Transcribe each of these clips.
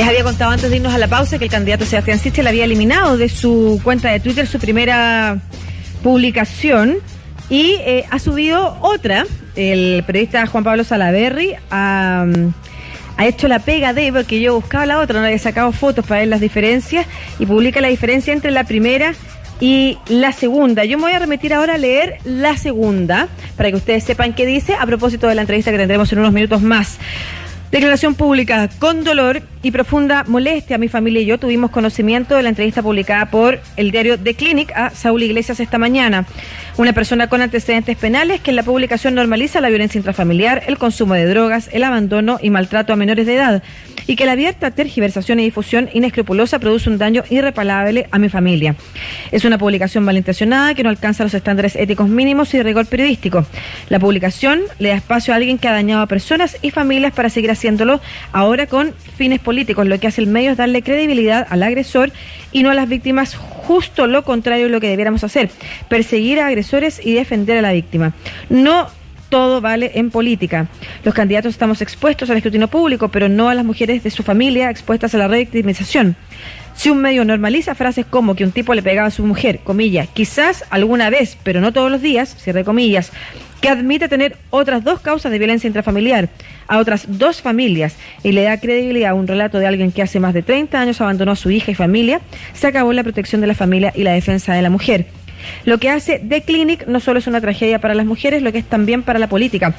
Les había contado antes de irnos a la pausa que el candidato Sebastián Sichel había eliminado de su cuenta de Twitter su primera publicación y eh, ha subido otra. El periodista Juan Pablo Salaverri ha, ha, hecho la pega de, porque yo buscaba la otra, no había sacado fotos para ver las diferencias y publica la diferencia entre la primera y la segunda. Yo me voy a remitir ahora a leer la segunda para que ustedes sepan qué dice a propósito de la entrevista que tendremos en unos minutos más. Declaración pública. Con dolor y profunda molestia, mi familia y yo tuvimos conocimiento de la entrevista publicada por el diario The Clinic a Saúl Iglesias esta mañana. Una persona con antecedentes penales que en la publicación normaliza la violencia intrafamiliar, el consumo de drogas, el abandono y maltrato a menores de edad. Y que la abierta tergiversación y difusión inescrupulosa produce un daño irreparable a mi familia. Es una publicación malintencionada que no alcanza los estándares éticos mínimos y rigor periodístico. La publicación le da espacio a alguien que ha dañado a personas y familias para seguir haciéndolo ahora con fines políticos. Lo que hace el medio es darle credibilidad al agresor y no a las víctimas, justo lo contrario de lo que debiéramos hacer, perseguir a agresores y defender a la víctima. No todo vale en política. Los candidatos estamos expuestos al escrutinio público, pero no a las mujeres de su familia expuestas a la revictimización. Si un medio normaliza frases como que un tipo le pegaba a su mujer, comillas, quizás alguna vez, pero no todos los días, cierre comillas, que admite tener otras dos causas de violencia intrafamiliar a otras dos familias y le da credibilidad a un relato de alguien que hace más de 30 años abandonó a su hija y familia, se acabó la protección de la familia y la defensa de la mujer. Lo que hace The Clinic no solo es una tragedia para las mujeres, lo que es también para la política.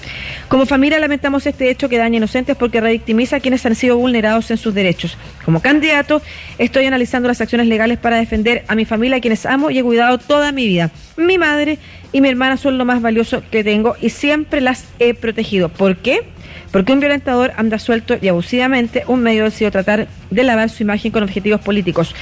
Como familia lamentamos este hecho que daña inocentes porque revictimiza a quienes han sido vulnerados en sus derechos. Como candidato, estoy analizando las acciones legales para defender a mi familia, a quienes amo y he cuidado toda mi vida. Mi madre y mi hermana son lo más valioso que tengo y siempre las he protegido. ¿Por qué? Porque un violentador anda suelto y abusivamente, un medio decidió tratar de lavar su imagen con objetivos políticos.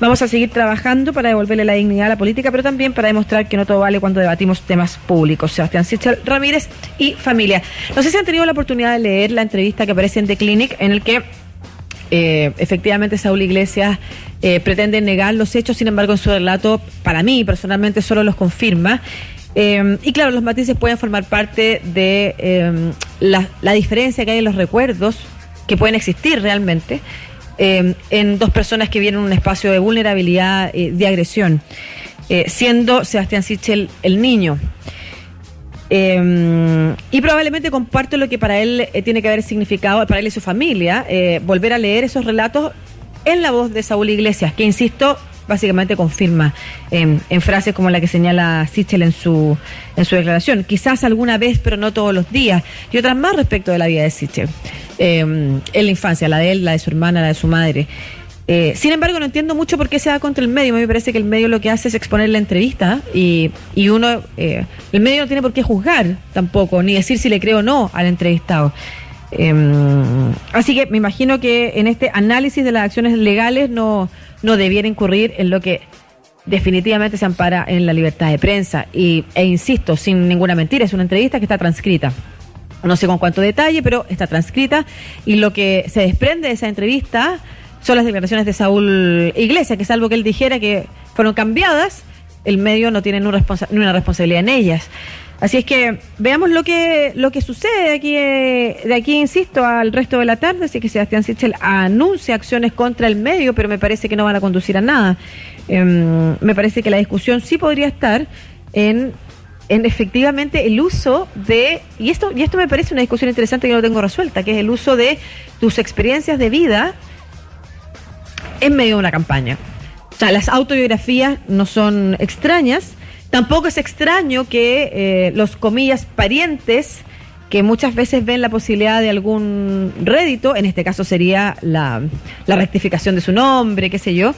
Vamos a seguir trabajando para devolverle la dignidad a la política, pero también para demostrar que no todo vale cuando debatimos temas públicos. Sebastián Sichel Ramírez y familia. No sé si han tenido la oportunidad de leer la entrevista que aparece en The Clinic, en el que eh, efectivamente Saúl Iglesias eh, pretende negar los hechos, sin embargo en su relato, para mí personalmente, solo los confirma. Eh, y claro, los matices pueden formar parte de eh, la, diferencia que hay en los recuerdos que pueden existir realmente eh, en dos personas que vienen en un espacio de vulnerabilidad, de agresión, siendo Sebastián Sichel el niño. y probablemente comparto lo que para él tiene que haber significado, para él y su familia, volver a leer esos relatos en la voz de Saúl Iglesias, que insisto, básicamente confirma en frases como la que señala Sichel en su, en su declaración. Quizás alguna vez, pero no todos los días. Y otras más respecto de la vida de Sichel. Em, en la infancia, la de él, la de su hermana, la de su madre. Eh, sin embargo, no entiendo mucho por qué se da contra el medio. A mí me parece que el medio lo que hace es exponer la entrevista y, y uno, eh, el medio no tiene por qué juzgar tampoco, ni decir si le creo o no al entrevistado. Em, así que me imagino que en este análisis de las acciones legales no, no debiera incurrir en lo que definitivamente se ampara en la libertad de prensa. Y, e insisto, sin ninguna mentira, es una entrevista que está transcrita. No sé con cuánto detalle, pero está transcrita. Y lo que se desprende de esa entrevista son las declaraciones de Saúl Iglesias, que salvo que él dijera que fueron cambiadas, el medio no tiene ni una responsabilidad en ellas. Así es que veamos lo que lo que sucede de aquí, de aquí insisto, al resto de la tarde. Así que Sebastián Sichel anuncia acciones contra el medio, pero me parece que no van a conducir a nada. Em, me parece que la discusión sí podría estar en, en efectivamente el uso de, y esto, y esto me parece una discusión interesante que no tengo resuelta, que es el uso de tus experiencias de vida en medio de una campaña. O sea, las autobiografías no son extrañas Tampoco es extraño que eh, los comillas parientes que muchas veces ven la posibilidad de algún rédito, en este caso sería la, rectificación de su nombre, qué sé yo,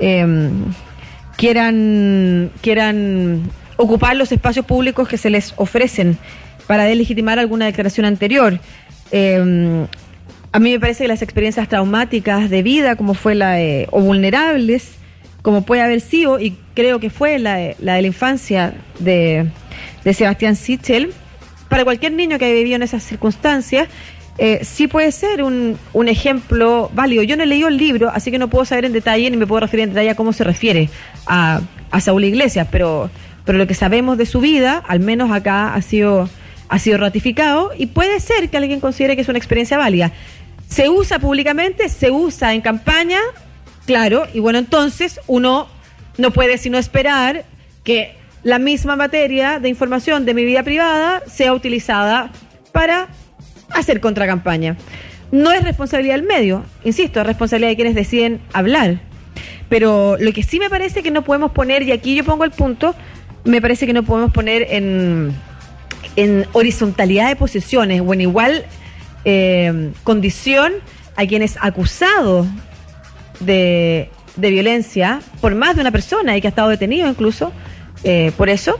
em, quieran, quieran ocupar los espacios públicos que se les ofrecen para delegitimar alguna declaración anterior. Em, a mí me parece que las experiencias traumáticas de vida, como fue la de, o vulnerables, como puede haber sido, y creo que fue la de la, de la infancia de, Sebastián Sichel, para cualquier niño que haya vivido en esas circunstancias, eh, sí puede ser un, un, ejemplo válido. Yo no he leído el libro, así que no puedo saber en detalle ni me puedo referir en detalle a cómo se refiere a, a Saúl Iglesias, pero, pero lo que sabemos de su vida, al menos acá ha sido, ha sido ratificado y puede ser que alguien considere que es una experiencia válida. se usa públicamente, se usa en campaña, claro, y bueno, entonces uno no puede sino esperar que la misma materia de información de mi vida privada sea utilizada para hacer contracampaña. No es responsabilidad del medio, insisto, es responsabilidad de quienes deciden hablar. Pero lo que sí me parece que no podemos poner, y aquí yo pongo el punto, me parece que no podemos poner en, horizontalidad de posiciones o en igual eh, condición a quienes acusados de, de violencia por más de una persona y que ha estado detenido incluso eh, por eso,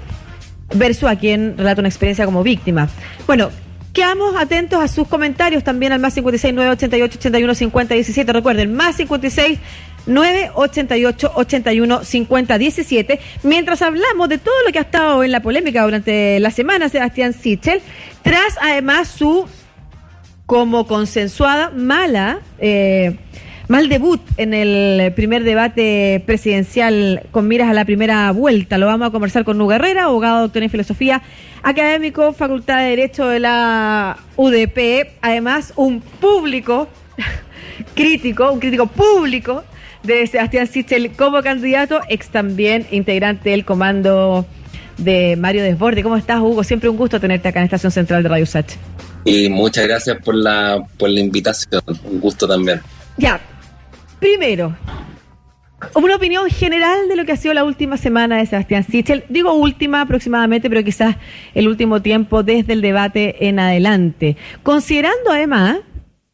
versus a quien relata una experiencia como víctima. Bueno, Quedamos atentos a sus comentarios también al más 56 988 81 50 17. Recuerden, más 56 988 81 50 17. Mientras hablamos de todo lo que ha estado en la polémica durante la semana, Sebastián Sichel, tras además su como consensuada mala eh, Mal debut en el primer debate presidencial con miras a la primera vuelta. Lo vamos a conversar con Nuga Herrera, abogado, doctor en filosofía, académico, Facultad de Derecho de la UDP. Además, un público crítico, un crítico público de Sebastián Sichel como candidato, ex también integrante del comando de Mario Desborde. ¿Cómo estás, Hugo? Siempre un gusto tenerte acá en Estación Central de Radio Sach. Y muchas gracias por la, por la invitación. Un gusto también. Ya, Primero, una opinión general de lo que ha sido la última semana de Sebastián Sichel. Digo última aproximadamente, pero quizás el último tiempo desde el debate en adelante. Considerando además,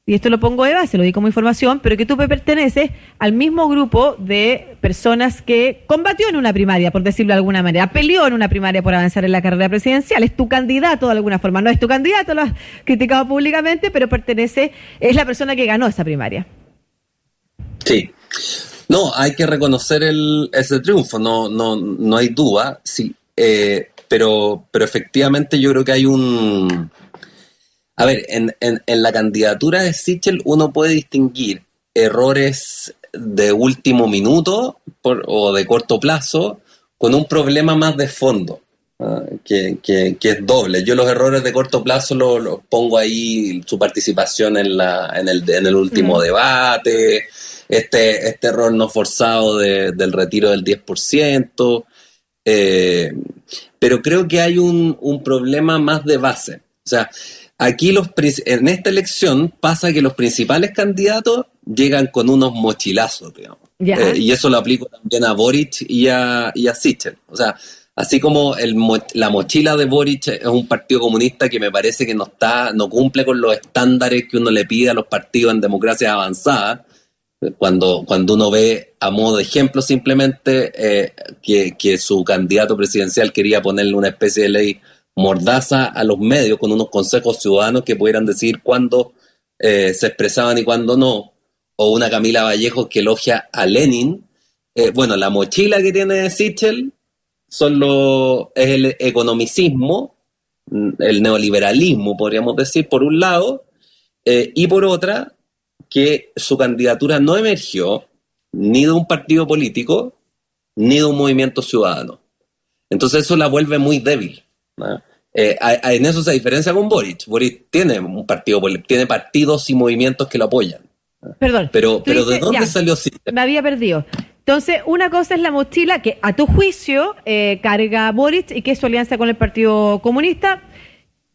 y esto lo pongo de base, lo di como información, pero que tú perteneces al mismo grupo de personas que combatió en una primaria, por decirlo de alguna manera, peleó en una primaria por avanzar en la carrera presidencial, es tu candidato de alguna forma, no es tu candidato, lo has criticado públicamente, pero pertenece, es la persona que ganó esa primaria. Sí. No, hay que reconocer el, ese triunfo, no, no, no hay duda, sí, eh, pero, pero efectivamente yo creo que hay un... A ver, en, en, en la candidatura de Sichel uno puede distinguir errores de último minuto o de corto plazo con un problema más de fondo, ¿ah? que, que, que, es doble. Yo los errores de corto plazo los pongo ahí, su participación en, la, en, el, en el último mm. debate, este, este error no forzado del retiro del 10%, eh, pero creo que hay un, un, problema más de base. O sea, aquí los, en esta elección pasa que los principales candidatos llegan con unos mochilazos, digamos. Eh, y eso lo aplico también a Boric y a, y a Sichel. O sea, así como el, la mochila de Boric es un partido comunista que me parece que no está, no cumple con los estándares que uno le pide a los partidos en democracia avanzada, cuando, cuando uno ve a modo de ejemplo simplemente eh, que, su candidato presidencial quería ponerle una especie de ley mordaza a los medios con unos consejos ciudadanos que pudieran decir cuándo eh, se expresaban y cuándo no, o una Camila Vallejo que elogia a Lenin. Eh, bueno, la mochila que tiene Sichel son lo, es el economicismo, el neoliberalismo, podríamos decir, por un lado, y por otra, que su candidatura no emergió ni de un partido político ni de un movimiento ciudadano. Entonces eso la vuelve muy débil. Eh, en eso se diferencia con Boric. Boric tiene un partido, tiene partidos y movimientos que lo apoyan. Perdón. Pero, pero ¿de dónde salió Me había perdido. Entonces, una cosa es la mochila que a tu juicio eh, carga Boric y que es su alianza con el Partido Comunista.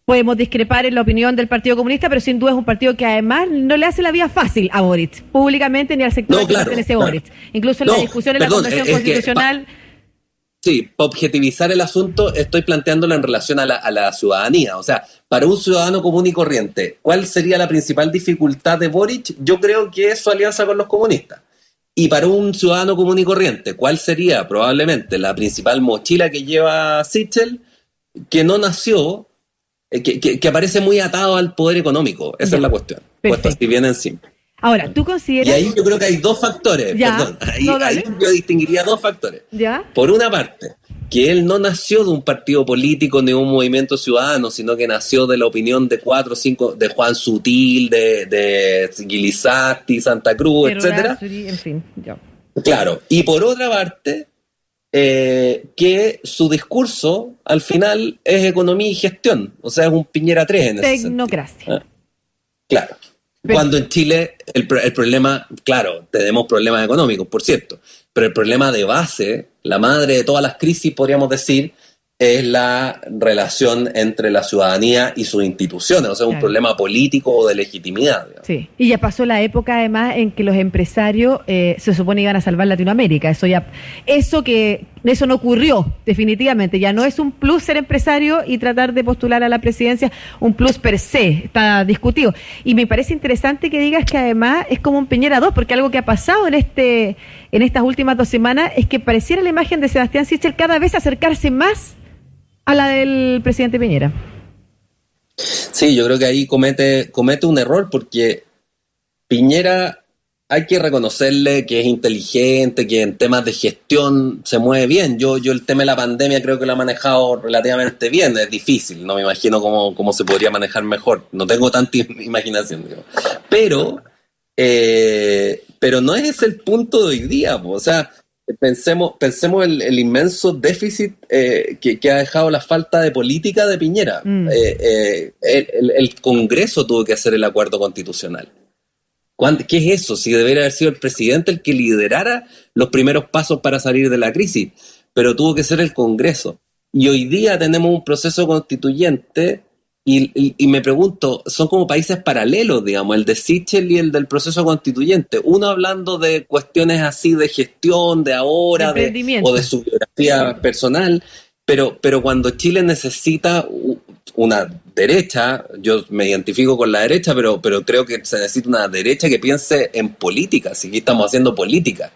Podemos discrepar en la opinión del Partido Comunista, pero sin duda es un partido que además no le hace la vida fácil a Boric, públicamente ni al sector que pertenece Boric. Incluso en la discusión en la Convención Constitucional. sí, para objetivizar el asunto, estoy planteándolo en relación a la, a la, ciudadanía. O sea, para un ciudadano común y corriente, ¿cuál sería la principal dificultad de Boric? Yo creo que es su alianza con los comunistas. Y para un ciudadano común y corriente, ¿cuál sería probablemente la principal mochila que lleva Sichel? Que no nació eh, que, aparece muy atado al poder económico. Esa es la cuestión. Puesto así bien encima. Ahora, ¿tú consideras...? Y ahí yo creo que hay dos factores, perdón, ahí, yo distinguiría dos factores. ¿Ya? Por una parte, que él no nació de un partido político ni de un movimiento ciudadano, sino que nació de la opinión de cuatro o cinco, de Juan Sutil, de, de Santa Cruz, etcétera. En fin, Claro. Y por otra parte, eh, que su discurso al final es economía y gestión, o sea, es un Piñera 3 en Tecnocracia. Ah, claro. Cuando en Chile el, el, problema, claro, tenemos problemas económicos, por cierto, pero el problema de base, la madre de todas las crisis, podríamos decir, es la relación entre la ciudadanía y sus instituciones, o sea, un problema político o de legitimidad. Sí, y ya pasó la época además en que los empresarios eh, se supone iban a salvar Latinoamérica, eso ya, eso que, eso no ocurrió definitivamente, ya no es un plus ser empresario y tratar de postular a la presidencia, un plus per se, está discutido. Y me parece interesante que digas que además es como un Piñera 2, porque algo que ha pasado en este en estas últimas dos semanas es que pareciera la imagen de Sebastián Sichel cada vez acercarse más a la del presidente Piñera. Sí, yo creo que ahí comete, comete un error porque Piñera hay que reconocerle que es inteligente, que en temas de gestión se mueve bien. Yo, yo el tema de la pandemia creo que lo ha manejado relativamente bien. Es difícil, no me imagino cómo, cómo se podría manejar mejor. No tengo tanta imaginación. Pero, eh, pero no es el punto de hoy día. O sea, pensemos, pensemos el, el inmenso déficit eh, que, ha dejado la falta de política de Piñera. Mm. Eh, eh, el, Congreso tuvo que hacer el acuerdo constitucional. ¿Qué es eso? Si debería haber sido el presidente el que liderara los primeros pasos para salir de la crisis, pero tuvo que ser el Congreso. Y hoy día tenemos un proceso constituyente y, me pregunto, son como países paralelos, digamos, el de Sichel y el del proceso constituyente. Uno hablando de cuestiones así de gestión, de ahora, de, o de su biografía personal, pero, pero cuando Chile necesita una derecha, yo me identifico con la derecha, pero, pero creo que se necesita una derecha que piense en política, si aquí estamos haciendo política.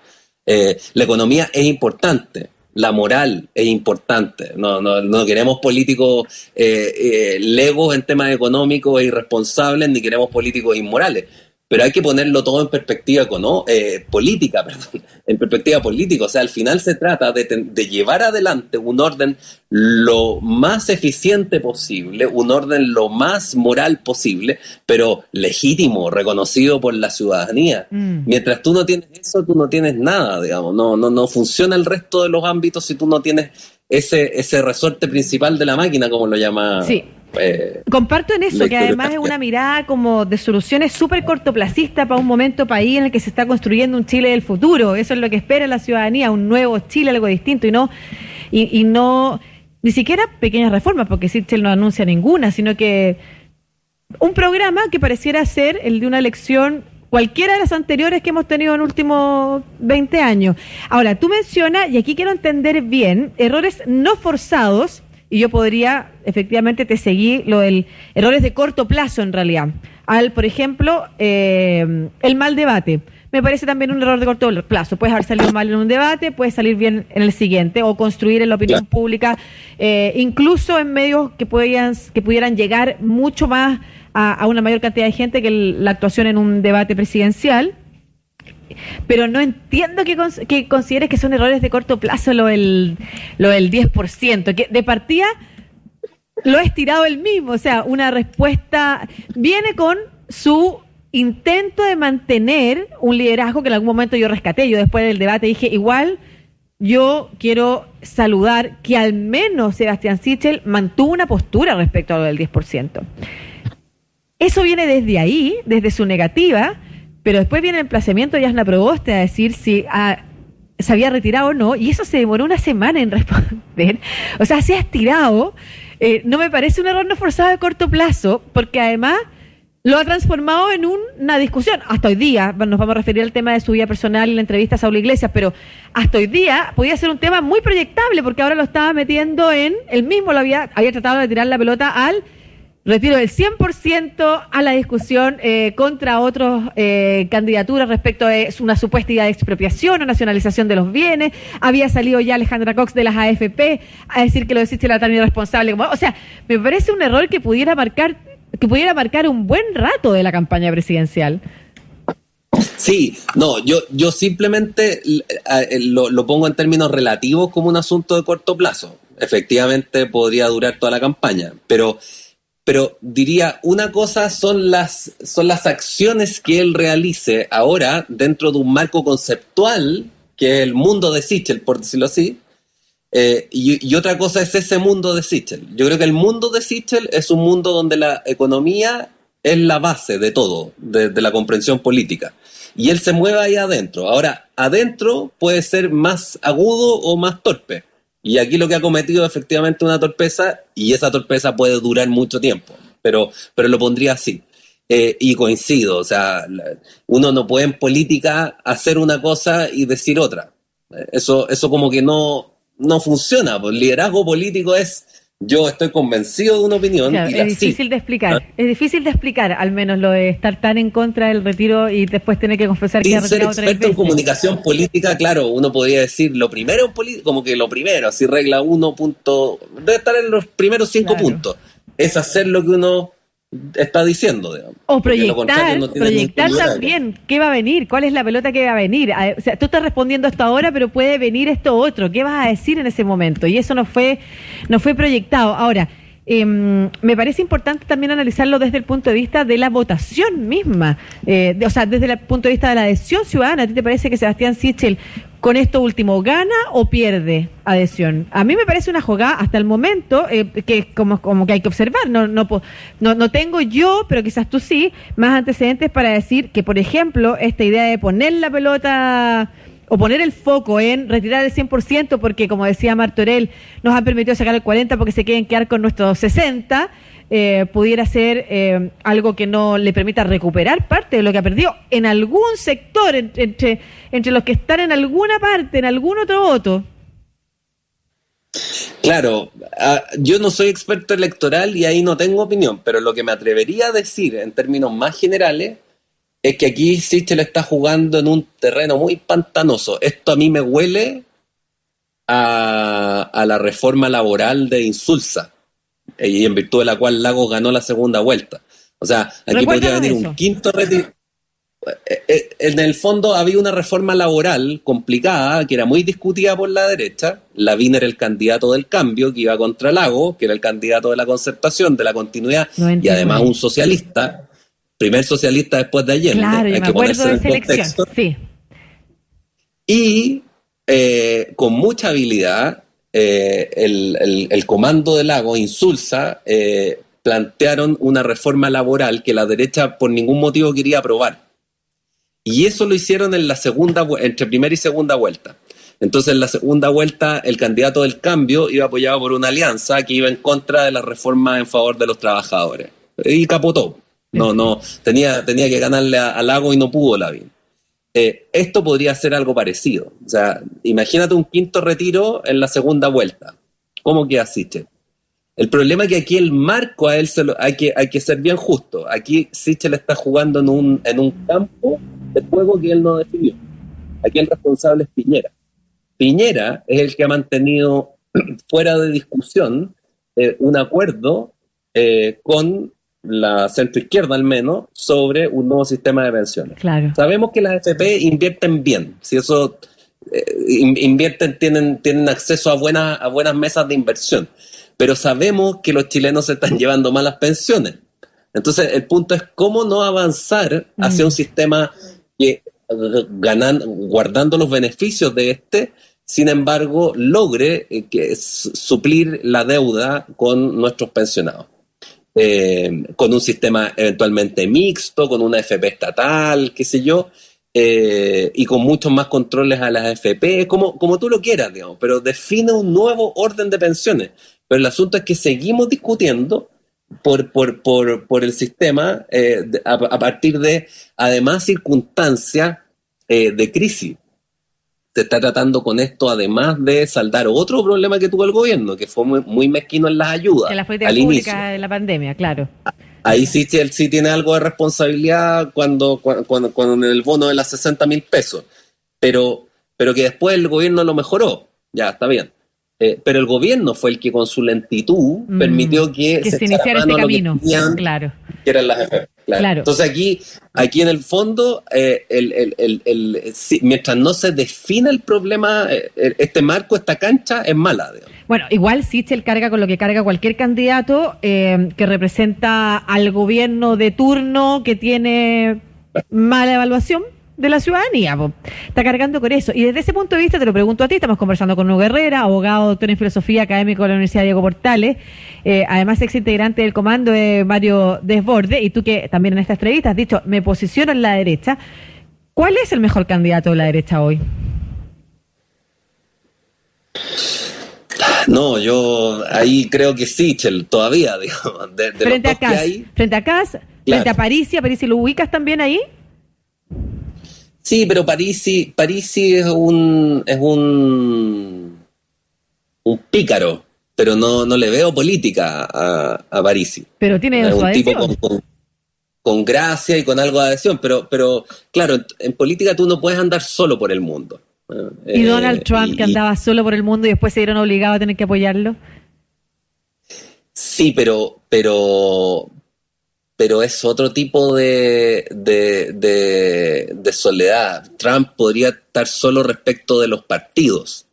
Eh, la economía es importante, la moral es importante. No, no, no queremos políticos eh, eh, legos en temas económicos e irresponsables, ni queremos políticos inmorales pero hay que ponerlo todo en perspectiva ¿no? Eh, política, perdón, en perspectiva política. O sea, al final se trata de, de, llevar adelante un orden lo más eficiente posible, un orden lo más moral posible, pero legítimo, reconocido por la ciudadanía. Mm. Mientras tú no tienes eso, tú no tienes nada, digamos. No, no, no funciona el resto de los ámbitos si tú no tienes ese, ese resorte principal de la máquina, como lo llama sí. Eh, Comparto en eso, que además es una mirada como de soluciones súper cortoplacista para un momento país en el que se está construyendo un Chile del futuro. Eso es lo que espera la ciudadanía, un nuevo Chile, algo distinto, y no, y, no ni siquiera pequeñas reformas, porque Sichel no anuncia ninguna, sino que un programa que pareciera ser el de una elección cualquiera de las anteriores que hemos tenido en los últimos 20 años. Ahora, tú mencionas, y aquí quiero entender bien, errores no forzados y yo podría, efectivamente, te seguí lo del errores de corto plazo en realidad. Al, por ejemplo, eh, el mal debate. Me parece también un error de corto plazo. Puedes haber salido mal en un debate, puedes salir bien en el siguiente, o construir en la opinión pública, eh, incluso en medios que, podían, que pudieran llegar mucho más a, una mayor cantidad de gente que la actuación en un debate presidencial pero no entiendo que, que consideres que son errores de corto plazo lo del, lo del 10%, que de partida lo ha estirado él mismo, o sea, una respuesta viene con su intento de mantener un liderazgo que en algún momento yo rescaté, yo después del debate dije, igual yo quiero saludar que al menos Sebastián Sichel mantuvo una postura respecto a lo del 10%. Eso viene desde ahí, desde su negativa, pero después viene el emplazamiento de Yasna Proboste a decir si ah, se había retirado o no, y eso se demoró una semana en responder. O sea, se ha estirado. Eh, no me parece un error no forzado de corto plazo, porque además lo ha transformado en una discusión. Hasta hoy día, nos vamos a referir al tema de su vida personal y la entrevista a Saúl Iglesias, pero hasta hoy día podía ser un tema muy proyectable, porque ahora lo estaba metiendo en, él mismo lo había, había tratado de tirar la pelota al retiro del 100% a la discusión eh, contra otras eh, candidaturas respecto a una supuesta idea de expropiación o nacionalización de los bienes. Había salido ya Alejandra Cox de las AFP a decir que lo de era tan irresponsable. Como, o sea, me parece un error que pudiera marcar que pudiera marcar un buen rato de la campaña presidencial. Sí, no, yo, yo simplemente eh, lo, lo pongo en términos relativos como un asunto de corto plazo. Efectivamente podría durar toda la campaña, pero pero diría, una cosa son las, son las acciones que él realice ahora dentro de un marco conceptual, que es el mundo de Sichel, por decirlo así, eh, y, otra cosa es ese mundo de Sichel. Yo creo que el mundo de Sichel es un mundo donde la economía es la base de todo, de, de la comprensión política. Y él se mueve ahí adentro. Ahora, adentro puede ser más agudo o más torpe. Y aquí lo que ha cometido es efectivamente una torpeza y esa torpeza puede durar mucho tiempo, pero, pero lo pondría así. Eh, y coincido, o sea, uno no puede en política hacer una cosa y decir otra. Eso, eso como que no, no funciona. El pues, liderazgo político es yo estoy convencido de una opinión. y es difícil de explicar. ¿Ah? Es difícil de explicar, al menos lo de estar tan en contra del retiro y después tener que confesar que ha retirado ser experto en comunicación política, claro, uno podría decir lo primero, como que lo primero, así regla uno punto, debe estar en los primeros cinco puntos. Es hacer lo que uno está diciendo, digamos. O proyectar, proyectar también qué va a venir, cuál es la pelota que va a venir. O sea, tú estás respondiendo esto ahora, pero puede venir esto otro. ¿Qué vas a decir en ese momento? Y eso no fue, no fue proyectado. Ahora, Em, me parece importante también analizarlo desde el punto de vista de la votación misma, eh, o sea, desde el punto de vista de la adhesión ciudadana. ¿A ti te parece que Sebastián Sichel con esto último gana o pierde adhesión? A mí me parece una jugada hasta el momento eh, que como, como que hay que observar. No, no, no, no tengo yo, pero quizás tú sí, más antecedentes para decir que, por ejemplo, esta idea de poner la pelota o poner el foco en retirar el 100%, porque como decía Martorell, nos han permitido sacar el 40% porque se quieren quedar con nuestros 60%, eh, pudiera ser eh, algo que no le permita recuperar parte de lo que ha perdido en algún sector, entre, entre los que están en alguna parte, en algún otro voto. Claro, ah, yo no soy experto electoral y ahí no tengo opinión, pero lo que me atrevería a decir en términos más generales es que aquí Sichel está jugando en un terreno muy pantanoso. Esto a mí me huele a, la reforma laboral de Insulsa, eh, y en virtud de la cual Lagos ganó la segunda vuelta. O sea, aquí podría venir un quinto retiro. Eh, eh, en el fondo había una reforma laboral complicada que era muy discutida por la derecha. Lavín era el candidato del cambio que iba contra Lago, que era el candidato de la concertación, de la continuidad y además un socialista primer socialista después de Allende. Claro, hay que ponerse en contexto. Sí. Y eh, con mucha habilidad, eh, el, comando de Lago, Insulsa, eh, plantearon una reforma laboral que la derecha por ningún motivo quería aprobar. Y eso lo hicieron en la segunda, entre primera y segunda vuelta. Entonces, en la segunda vuelta, el candidato del cambio iba apoyado por una alianza que iba en contra de la reforma en favor de los trabajadores. Y capotó. No, no, tenía, tenía que ganarle al Lago y no pudo Lavín. Eh, esto podría ser algo parecido. O sea, imagínate un quinto retiro en la segunda vuelta. ¿Cómo queda Sichel? El problema es que aquí el marco a él se lo, hay, que, hay que ser bien justo. Aquí Sichel está jugando en un, en un campo de juego que él no definió. Aquí el responsable es Piñera. Piñera es el que ha mantenido fuera de discusión eh, un acuerdo eh, con la centroizquierda al menos, sobre un nuevo sistema de pensiones. Claro. Sabemos que las FP invierten bien, si eso eh, invierten, tienen, tienen acceso a buenas, a buenas mesas de inversión, pero sabemos que los chilenos se están llevando malas pensiones. Entonces, el punto es cómo no avanzar hacia un mm. sistema que ganan, guardando los beneficios de este, sin embargo, logre eh, que, suplir la deuda con nuestros pensionados. Eh, con un sistema eventualmente mixto, con una FP estatal, qué sé yo, eh, y con muchos más controles a las FP, como, como tú lo quieras, digamos, pero define un nuevo orden de pensiones. Pero el asunto es que seguimos discutiendo por, por, por, por el sistema eh, a, partir de, además, circunstancias de crisis se está tratando con esto, además de saldar otro problema que tuvo el gobierno, que fue muy, mezquino en las ayudas. En las políticas públicas de la pandemia, claro. Ahí sí, él sí tiene algo de responsabilidad cuando, cuando, cuando, el bono de las 60 mil pesos, pero, pero que después el gobierno lo mejoró. Ya, está bien. Eh, pero el gobierno fue el que con su lentitud mm, permitió que, se, iniciara este camino. claro. Que eran las Claro. Entonces aquí, aquí en el fondo, eh, mientras no se define el problema, eh, este marco, esta cancha es mala. Bueno, igual Sichel carga con lo que carga cualquier candidato que representa al gobierno de turno que tiene mala evaluación, de la ciudadanía. Está cargando con eso. Y desde ese punto de vista, te lo pregunto a ti, estamos conversando con Hugo Herrera, abogado, doctor en filosofía, académico de la Universidad Diego Portales, eh, además ex integrante del comando de Mario Desborde, y tú que también en esta entrevista has dicho, me posiciono en la derecha. ¿Cuál es el mejor candidato de la derecha hoy? No, yo ahí creo que Sichel todavía, digamos. frente, a Kass, frente a Kass, frente a Parisi, ¿a Parisi lo ubicas también ahí? Sí, pero Parisi, Parisi es un es un un pícaro, pero no, no le veo política a, a Parisi. Pero tiene es un tipo con, gracia y con algo de adhesión, pero, pero claro, en política tú no puedes andar solo por el mundo. ¿Y Donald eh, Trump, que andaba solo por el mundo y después se dieron obligados a tener que apoyarlo? Sí, pero, pero, pero es otro tipo de, de, soledad. Trump podría estar solo respecto de los partidos,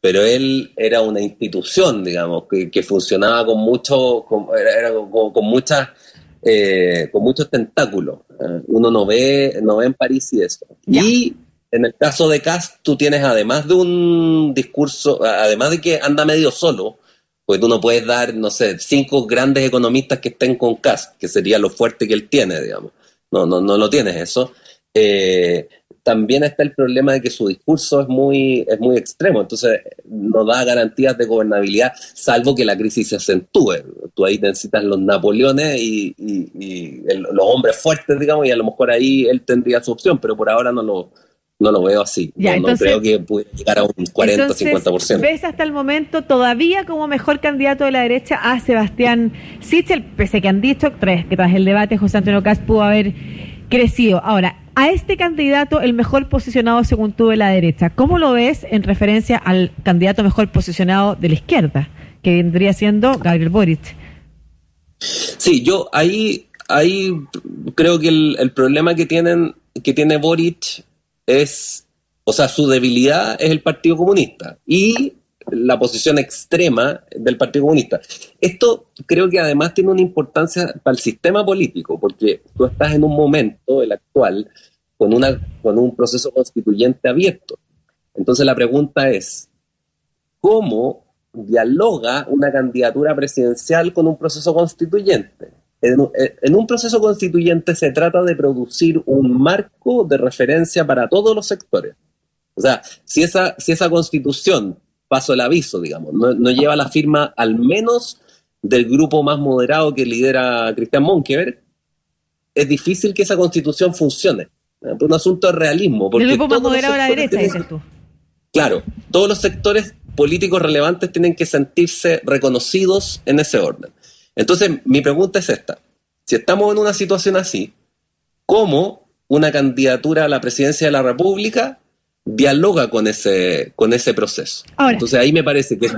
pero él era una institución, digamos, que, funcionaba con mucho, con, era, con, muchas, eh, con muchos tentáculos. Eh, uno no ve, no ve en París y eso. Y en el caso de Cast, tú tienes además de un discurso, además de que anda medio solo, pues tú no puedes dar, no sé, cinco grandes economistas que estén con Cast, que sería lo fuerte que él tiene, digamos. No, no, no lo tienes eso. Eh, también está el problema de que su discurso es muy, es muy extremo, entonces no da garantías de gobernabilidad, salvo que la crisis se acentúe. Tú ahí necesitas los Napoleones y, los hombres fuertes, digamos, y a lo mejor ahí él tendría su opción, pero por ahora no lo, no lo veo así. no, creo que pueda llegar a un 40 50%. ¿Ves hasta el momento todavía como mejor candidato de la derecha a Sebastián Sichel, pese que han dicho que tras el debate José Antonio Cast pudo haber crecido? Ahora, a este candidato, el mejor posicionado según tú de la derecha, ¿cómo lo ves en referencia al candidato mejor posicionado de la izquierda, que vendría siendo Gabriel Boric? Sí, yo ahí, ahí creo que el, el problema que tienen que tiene Boric es, o sea, su debilidad es el Partido Comunista y la posición extrema del Partido Comunista. Esto creo que además tiene una importancia para el sistema político, porque tú estás en un momento, el actual, con, una, con un proceso constituyente abierto. Entonces la pregunta es, ¿cómo dialoga una candidatura presidencial con un proceso constituyente? En, un proceso constituyente se trata de producir un marco de referencia para todos los sectores. O sea, si esa, si esa constitución, paso el aviso, digamos, no, lleva la firma al menos del grupo más moderado que lidera Cristian Monkeberg, es difícil que esa constitución funcione. Es un asunto de realismo. el grupo más moderado de la derecha, dices tú. Claro, todos los sectores políticos relevantes tienen que sentirse reconocidos en ese orden. Entonces, mi pregunta es esta. Si estamos en una situación así, ¿cómo una candidatura a la presidencia de la República dialoga con ese, con ese proceso? Entonces ahí me parece que es,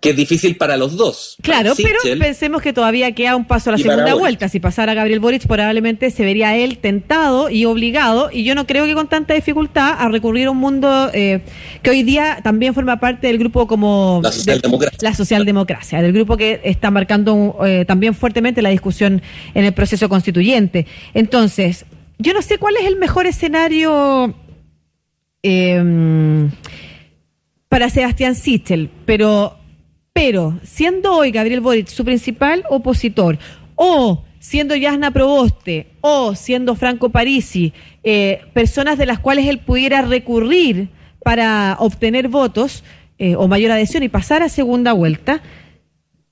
que es difícil para los dos. Claro, pero pensemos que todavía queda un paso a la segunda vuelta. Si pasara Gabriel Boric, probablemente se vería él tentado y obligado, y yo no creo que con tanta dificultad, a recurrir a un mundo eh, que hoy día también forma parte del grupo como... La socialdemocracia. la socialdemocracia, del grupo que está marcando eh, también fuertemente la discusión en el proceso constituyente. Entonces, yo no sé cuál es el mejor escenario... Eh, para Sebastián Sichel, pero pero siendo hoy Gabriel Boric su principal opositor, o siendo Yasna Proboste, o siendo Franco Parisi, eh, personas de las cuales él pudiera recurrir para obtener votos eh, o mayor adhesión y pasar a segunda vuelta,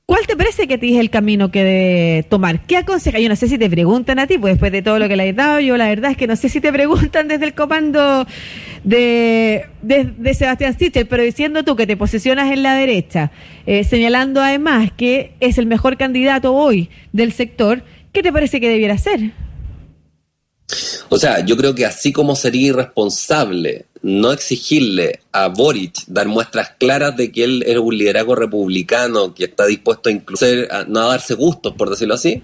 ¿Cuál te parece que te es el camino que debe tomar? ¿Qué aconseja? Yo no sé si te preguntan a ti, pues después de todo lo que le has dado, yo la verdad es que no sé si te preguntan desde el comando de, de, Sebastián Sichel, pero diciendo tú que te posicionas en la derecha, eh, señalando además que es el mejor candidato hoy del sector, ¿qué te parece que debiera hacer? O sea, yo creo que así como sería irresponsable no exigirle a Boric dar muestras claras de que él es un liderazgo republicano que está dispuesto incluso a no a darse gustos, por decirlo así,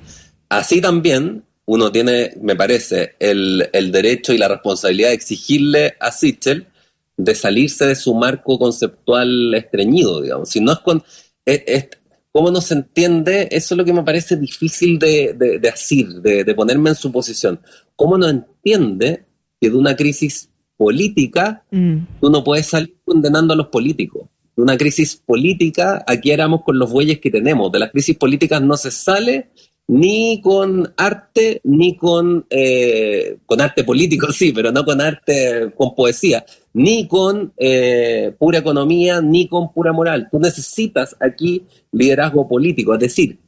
así también uno tiene, me parece, el, derecho y la responsabilidad de exigirle a Sichel de salirse de su marco conceptual estreñido, digamos. Si no es con... ¿Cómo no se entiende? Eso es lo que me parece difícil de, de, de decir, de, ponerme en su posición. ¿Cómo no entiende que de una crisis política mm. tú no puedes salir condenando a los políticos. De una crisis política, aquí éramos con los bueyes que tenemos. De las crisis políticas no se sale ni con arte, ni con, eh, con arte político, sí, pero no con arte, con poesía, ni con eh, pura economía, ni con pura moral. Tú necesitas aquí liderazgo político, es decir,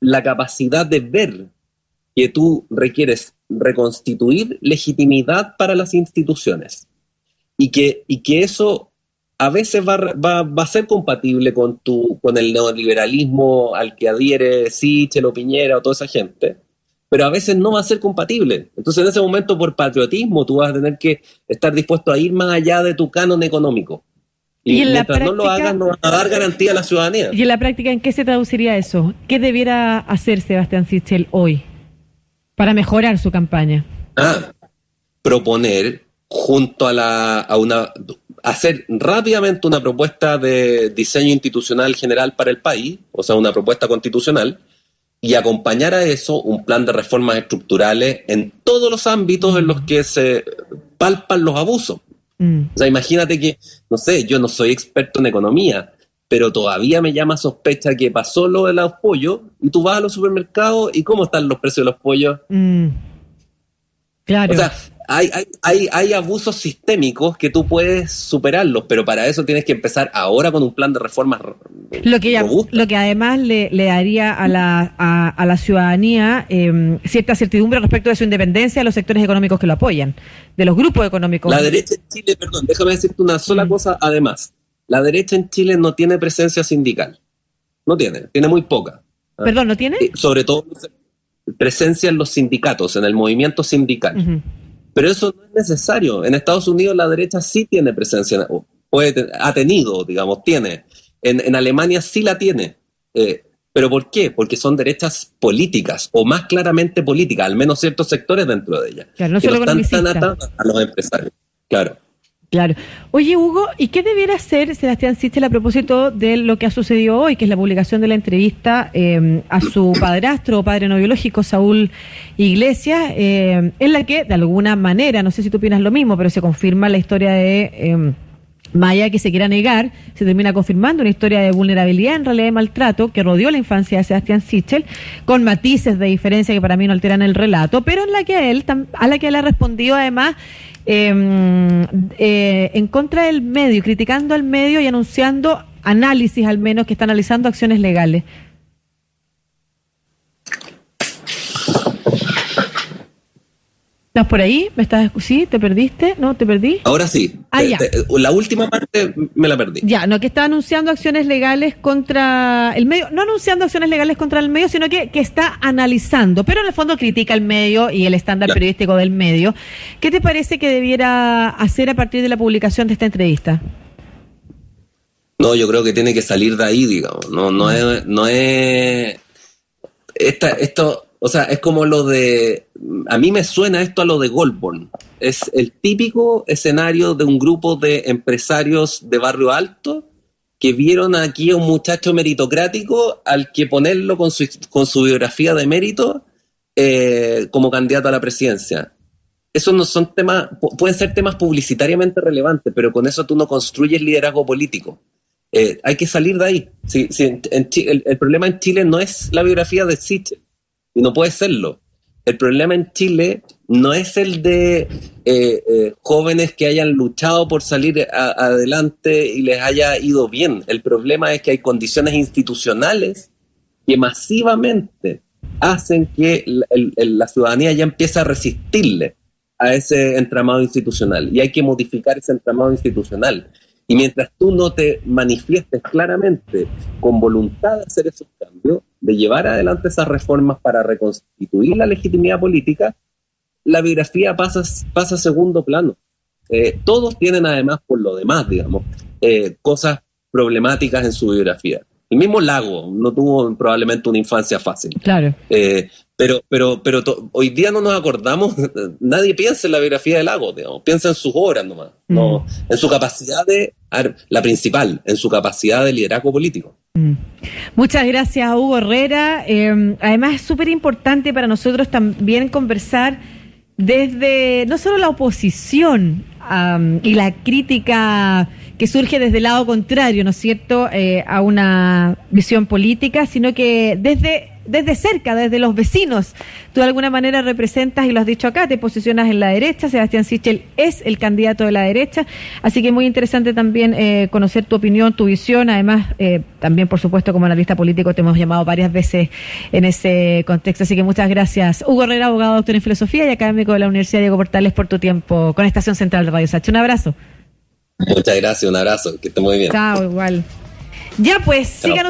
la capacidad de ver que tú requieres reconstituir legitimidad para las instituciones y que, y que eso a veces va, va, va, a ser compatible con, tu, con el neoliberalismo al que adhiere Sichel o Piñera o toda esa gente, pero a veces no va a ser compatible. Entonces en ese momento por patriotismo tú vas a tener que estar dispuesto a ir más allá de tu canon económico. Y, mientras no lo hagas, no va a dar garantía a la ciudadanía. ¿Y en la práctica en qué se traduciría eso? ¿Qué debiera hacer Sebastián Sichel hoy para mejorar su campaña? Ah, proponer junto a, la, a una hacer rápidamente una propuesta de diseño institucional general para el país, o sea, una propuesta constitucional, y acompañar a eso un plan de reformas estructurales en todos los ámbitos en los que se palpan los abusos. Mm. O sea, imagínate que, no sé, yo no soy experto en economía, pero todavía me llama sospecha que pasó lo de los pollos y tú vas a los supermercados y cómo están los precios de los pollos. Mm. Claro. O sea, hay, hay, hay, abusos sistémicos que tú puedes superarlos, pero para eso tienes que empezar ahora con un plan de reformas lo que, lo que además le, daría a la, a, la ciudadanía em, cierta certidumbre respecto de su independencia a los sectores económicos que lo apoyan, de los grupos económicos. La derecha en Chile, perdón, déjame decirte una sola mm. cosa además. La derecha en Chile no tiene presencia sindical. No tiene, tiene muy poca. ¿Perdón, no tiene? Sobre todo presencia en los sindicatos, en el movimiento sindical. Pero eso no es necesario. En Estados Unidos la derecha sí tiene presencia, puede, ha tenido, digamos, tiene. En, Alemania sí la tiene. Eh, ¿Pero por qué? Porque son derechas políticas, o más claramente políticas, al menos ciertos sectores dentro de ellas. Claro, no que no están tan atadas a los empresarios. Claro. Claro. Oye, Hugo, ¿y qué debiera hacer Sebastián Sichel a propósito de lo que ha sucedido hoy, que es la publicación de la entrevista em, a su padrastro o padre no biológico, Saúl Iglesias, em, en la que, de alguna manera, no sé si tú opinas lo mismo, pero se confirma la historia de... Em, Maya que se quiera negar, se termina confirmando una historia de vulnerabilidad, en realidad de maltrato, que rodeó la infancia de Sebastián Sichel, con matices de diferencia que para mí no alteran el relato, pero en la que a él, a la que él ha respondido además Em, eh, en contra del medio, criticando al medio y anunciando análisis al menos que está analizando acciones legales. ¿Estás por ahí? ¿Me estás sí? ¿Te perdiste? ¿No? ¿Te perdí? Ahora sí. Ah, la última parte me la perdí. Ya, no, que está anunciando acciones legales contra el medio, no anunciando acciones legales contra el medio, sino que, que está analizando, pero en el fondo critica el medio y el estándar periodístico del medio. ¿Qué te parece que debiera hacer a partir de la publicación de esta entrevista? No, yo creo que tiene que salir de ahí, digamos. No, no es, no es esta, esto o sea, es como lo de. A mí me suena esto a lo de Goldborn. Es el típico escenario de un grupo de empresarios de barrio alto que vieron aquí a un muchacho meritocrático al que ponerlo con su, con su biografía de mérito eh, como candidato a la presidencia. Esos no son temas, pueden ser temas publicitariamente relevantes, pero con eso tú no construyes liderazgo político. Eh, hay que salir de ahí. el, problema en Chile no es la biografía de Sichel y no puede serlo. El problema en Chile no es el de eh, eh, jóvenes que hayan luchado por salir adelante y les haya ido bien. El problema es que hay condiciones institucionales que masivamente hacen que la ciudadanía ya empiece a resistirle a ese entramado institucional y hay que modificar ese entramado institucional. Y mientras tú no te manifiestes claramente con voluntad de hacer esos cambios, de llevar adelante esas reformas para reconstituir la legitimidad política, la biografía pasa, pasa a segundo plano. Eh, todos tienen además, por lo demás, digamos, eh, cosas problemáticas en su biografía. El mismo Lago no tuvo probablemente una infancia fácil. Claro. Eh, pero, pero, pero hoy día no nos acordamos, nadie piensa en la biografía de Lago, digamos, piensa en sus obras nomás, no, mm. en su capacidad de, la principal, en su capacidad de liderazgo político. Mm. Muchas gracias, Hugo Herrera. Eh, además, es súper importante para nosotros también conversar desde no solo la oposición y la crítica que surge desde el lado contrario, ¿no es cierto?, eh, a una visión política, sino que desde desde cerca, desde los vecinos. Tú de alguna manera representas, y lo has dicho acá, te posicionas en la derecha. Sebastián Sichel es el candidato de la derecha. Así que muy interesante también eh, conocer tu opinión, tu visión. Además, eh, también, por supuesto, como analista político, te hemos llamado varias veces en ese contexto. Así que muchas gracias. Hugo Herrera, abogado, doctor en filosofía y académico de la Universidad Diego Portales, por tu tiempo con Estación Central de Radio Sacha. Un abrazo. Muchas gracias, un abrazo. Que esté muy bien. Chao, igual. Ya pues, síganos.